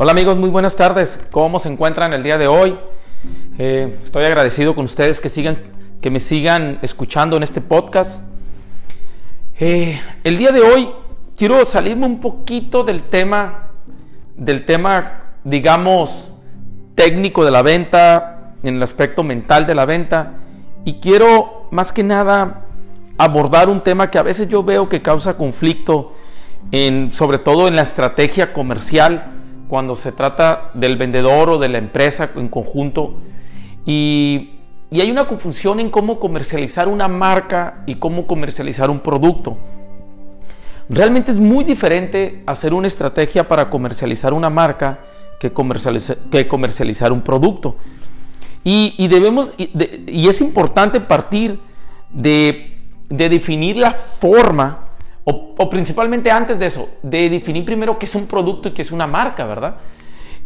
Hola amigos, muy buenas tardes. ¿Cómo se encuentran el día de hoy? Eh, estoy agradecido con ustedes que, sigan, que me sigan escuchando en este podcast. Eh, el día de hoy quiero salirme un poquito del tema, del tema, digamos, técnico de la venta, en el aspecto mental de la venta, y quiero más que nada abordar un tema que a veces yo veo que causa conflicto, sobre todo en la estrategia comercial cuando se trata del vendedor o de la empresa en conjunto. Y, hay una confusión en cómo comercializar una marca y cómo comercializar un producto. Realmente es muy diferente hacer una estrategia para comercializar una marca que, comercializar un producto. Y, debemos, y, es importante partir de definir la forma o, principalmente antes de eso, de definir primero qué es un producto y qué es una marca, ¿verdad?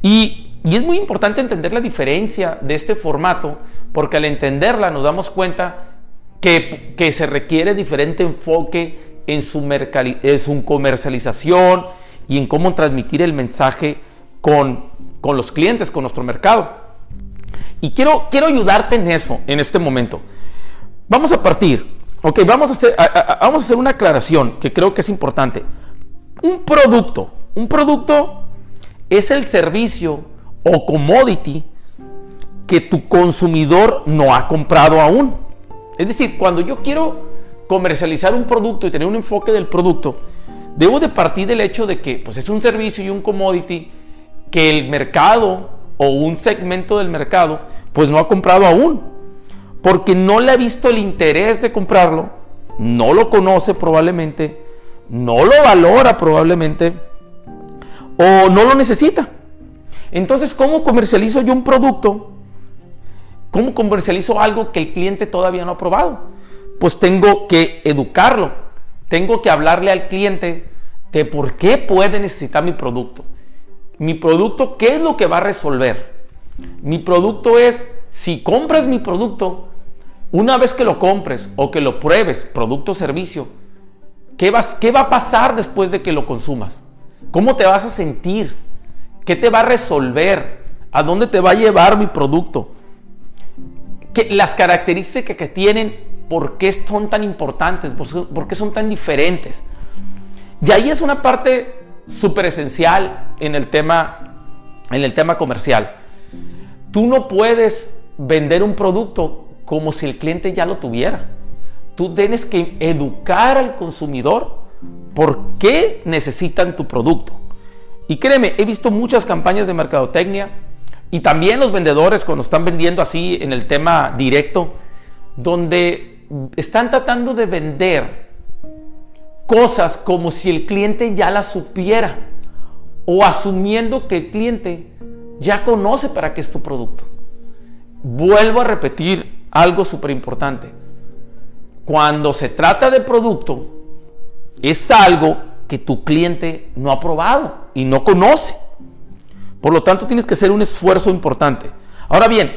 Y, es muy importante entender la diferencia de este formato, porque al entenderla nos damos cuenta que, se requiere diferente enfoque en su, en comercialización y en cómo transmitir el mensaje con, los clientes, con nuestro mercado. Y quiero ayudarte en eso en este momento. Vamos a partir Ok, vamos a, hacer, vamos a hacer una aclaración que creo que es importante. Un producto, un producto es el servicio o commodity que tu consumidor no ha comprado aún. Es decir, cuando yo quiero comercializar un producto y tener un enfoque del producto, debo de partir del hecho de que pues, es un servicio y un commodity que el mercado o un segmento del mercado pues no ha comprado aún porque no le ha visto el interés de comprarlo, no lo conoce probablemente, no lo valora probablemente o no lo necesita. Entonces, ¿cómo comercializo yo un producto? ¿Cómo comercializo algo que el cliente todavía no ha probado? Pues tengo que educarlo, tengo que hablarle al cliente de por qué puede necesitar mi producto. Mi producto, ¿qué es lo que va a resolver? Mi producto es, si compras mi producto, una vez que lo compres o que lo pruebes, producto o servicio, ¿qué, vas, ¿qué va a pasar después de que lo consumas? ¿Cómo te vas a sentir? ¿Qué te va a resolver? ¿A dónde te va a llevar mi producto? ¿Qué, las características que tienen, ¿por qué son tan importantes? ¿Por qué son tan diferentes? Y ahí es una parte súper esencial en el tema en el tema comercial. Tú no puedes vender un producto como si el cliente ya lo tuviera. Tú tienes que educar al consumidor por qué necesitan tu producto. Y créeme, he visto muchas campañas de mercadotecnia y también los vendedores cuando están vendiendo así en el tema directo, donde están tratando de vender cosas como si el cliente ya las supiera o asumiendo que el cliente ya conoce para qué es tu producto. Vuelvo a repetir, algo súper importante. Cuando se trata de producto, es algo que tu cliente no ha probado y no conoce. Por lo tanto, tienes que hacer un esfuerzo importante. Ahora bien,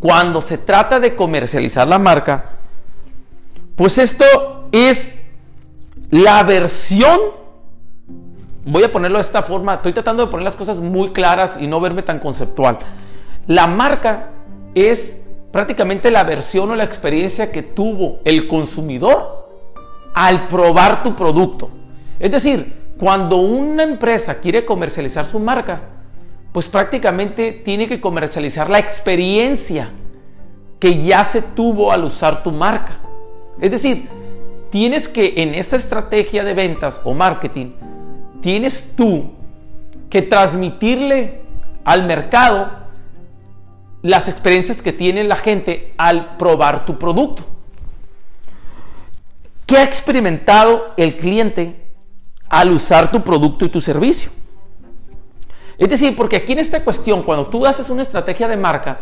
cuando se trata de comercializar la marca, pues esto es la versión, voy a ponerlo de esta forma, estoy tratando de poner las cosas muy claras y no verme tan conceptual. La marca es prácticamente la versión o la experiencia que tuvo el consumidor al probar tu producto. Es decir, cuando una empresa quiere comercializar su marca, pues prácticamente tiene que comercializar la experiencia que ya se tuvo al usar tu marca. Es decir, tienes que en esa estrategia de ventas o marketing, tienes tú que transmitirle al mercado las experiencias que tiene la gente al probar tu producto. ¿Qué ha experimentado el cliente al usar tu producto y tu servicio? Es decir, porque aquí en esta cuestión, cuando tú haces una estrategia de marca,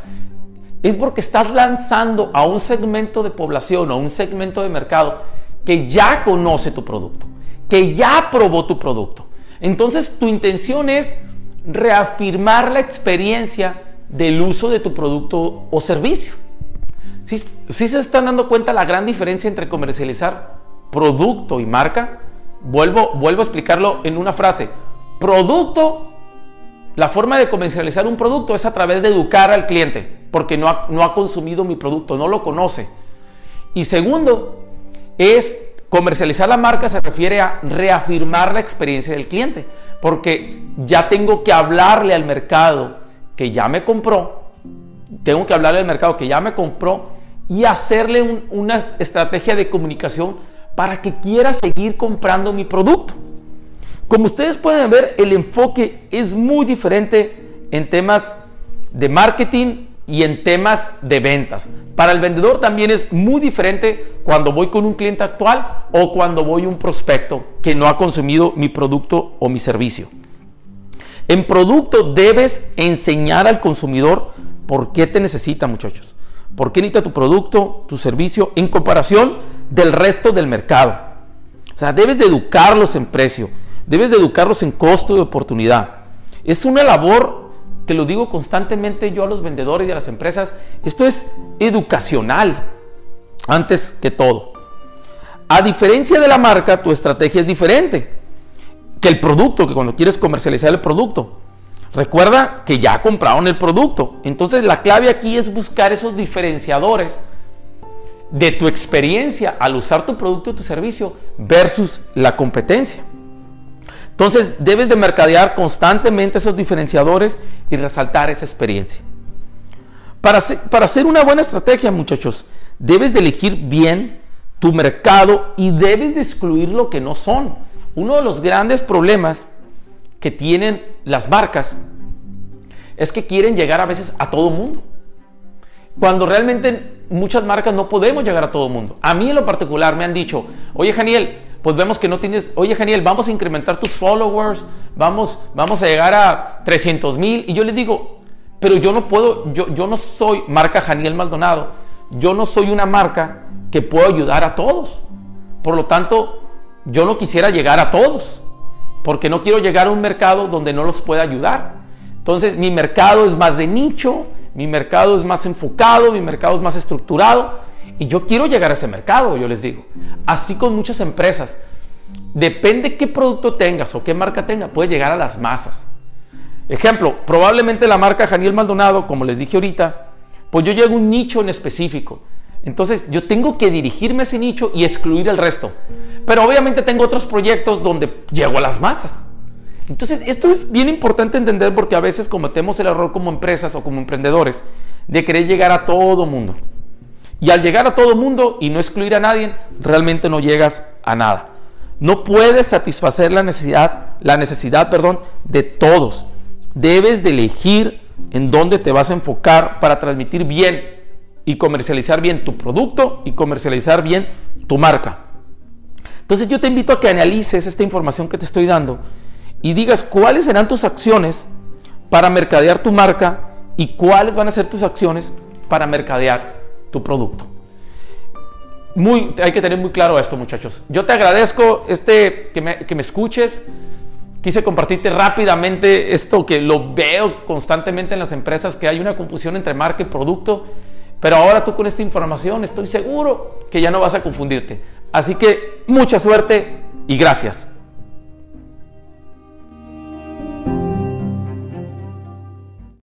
es porque estás lanzando a un segmento de población a un segmento de mercado que ya conoce tu producto, que ya probó tu producto. Entonces tu intención es reafirmar la experiencia del uso de tu producto o servicio. Si se están dando cuenta la gran diferencia entre comercializar producto y marca? Vuelvo, vuelvo a explicarlo en una frase. Producto la forma de comercializar un producto es a través de educar al cliente, porque no no ha consumido mi producto, no lo conoce. Y segundo, es comercializar la marca se refiere a reafirmar la experiencia del cliente, porque ya tengo que hablarle al mercado que ya me compró, tengo que hablarle al mercado que ya me compró y hacerle una estrategia de comunicación para que quiera seguir comprando mi producto. Como ustedes pueden ver, el enfoque es muy diferente en temas de marketing y en temas de ventas. Para el vendedor también es muy diferente cuando voy con un cliente actual o cuando voy a un prospecto que no ha consumido mi producto o mi servicio. En producto debes enseñar al consumidor por qué te necesita, muchachos. ¿Por qué necesita tu producto, tu servicio en comparación del resto del mercado? O sea, debes de educarlos en precio, debes de educarlos en costo de oportunidad. Es una labor que lo digo constantemente yo a los vendedores y a las empresas, esto es educacional antes que todo. A diferencia de la marca, tu estrategia es diferente que el producto, que cuando quieres comercializar el producto. Recuerda que ya compraron el producto. Entonces la clave aquí es buscar esos diferenciadores de tu experiencia al usar tu producto o tu servicio versus la competencia. Entonces debes de mercadear constantemente esos diferenciadores y resaltar esa experiencia. Para para hacer una buena estrategia, muchachos, debes de elegir bien tu mercado y debes de excluir lo que no son. Uno de los grandes problemas que tienen las marcas es que quieren llegar a veces a todo mundo. Cuando realmente muchas marcas no podemos llegar a todo mundo. A mí en lo particular me han dicho, oye Janiel, pues vemos que no tienes, oye Geniel, vamos a incrementar tus followers, vamos, vamos a llegar a 300 mil. Y yo les digo, pero yo no puedo, yo, yo no soy marca Janiel Maldonado, yo no soy una marca que puedo ayudar a todos. Por lo tanto, yo no quisiera llegar a todos, porque no quiero llegar a un mercado donde no los pueda ayudar. Entonces, mi mercado es más de nicho, mi mercado es más enfocado, mi mercado es más estructurado y yo quiero llegar a ese mercado, yo les digo. Así con muchas empresas. Depende qué producto tengas o qué marca tenga, puede llegar a las masas. Ejemplo, probablemente la marca Janiel Maldonado, como les dije ahorita, pues yo llego a un nicho en específico. Entonces yo tengo que dirigirme a ese nicho y excluir el resto. Pero obviamente tengo otros proyectos donde llego a las masas. Entonces esto es bien importante entender porque a veces cometemos el error como empresas o como emprendedores de querer llegar a todo mundo. Y al llegar a todo mundo y no excluir a nadie, realmente no llegas a nada. No puedes satisfacer la necesidad, la necesidad, perdón, de todos. Debes de elegir en dónde te vas a enfocar para transmitir bien y comercializar bien tu producto y comercializar bien tu marca. Entonces yo te invito a que analices esta información que te estoy dando y digas cuáles serán tus acciones para mercadear tu marca y cuáles van a ser tus acciones para mercadear tu producto. Muy, hay que tener muy claro esto, muchachos. Yo te agradezco este, que, me, que me escuches. Quise compartirte rápidamente esto que lo veo constantemente en las empresas, que hay una confusión entre marca y producto. Pero ahora tú con esta información estoy seguro que ya no vas a confundirte. Así que mucha suerte y gracias.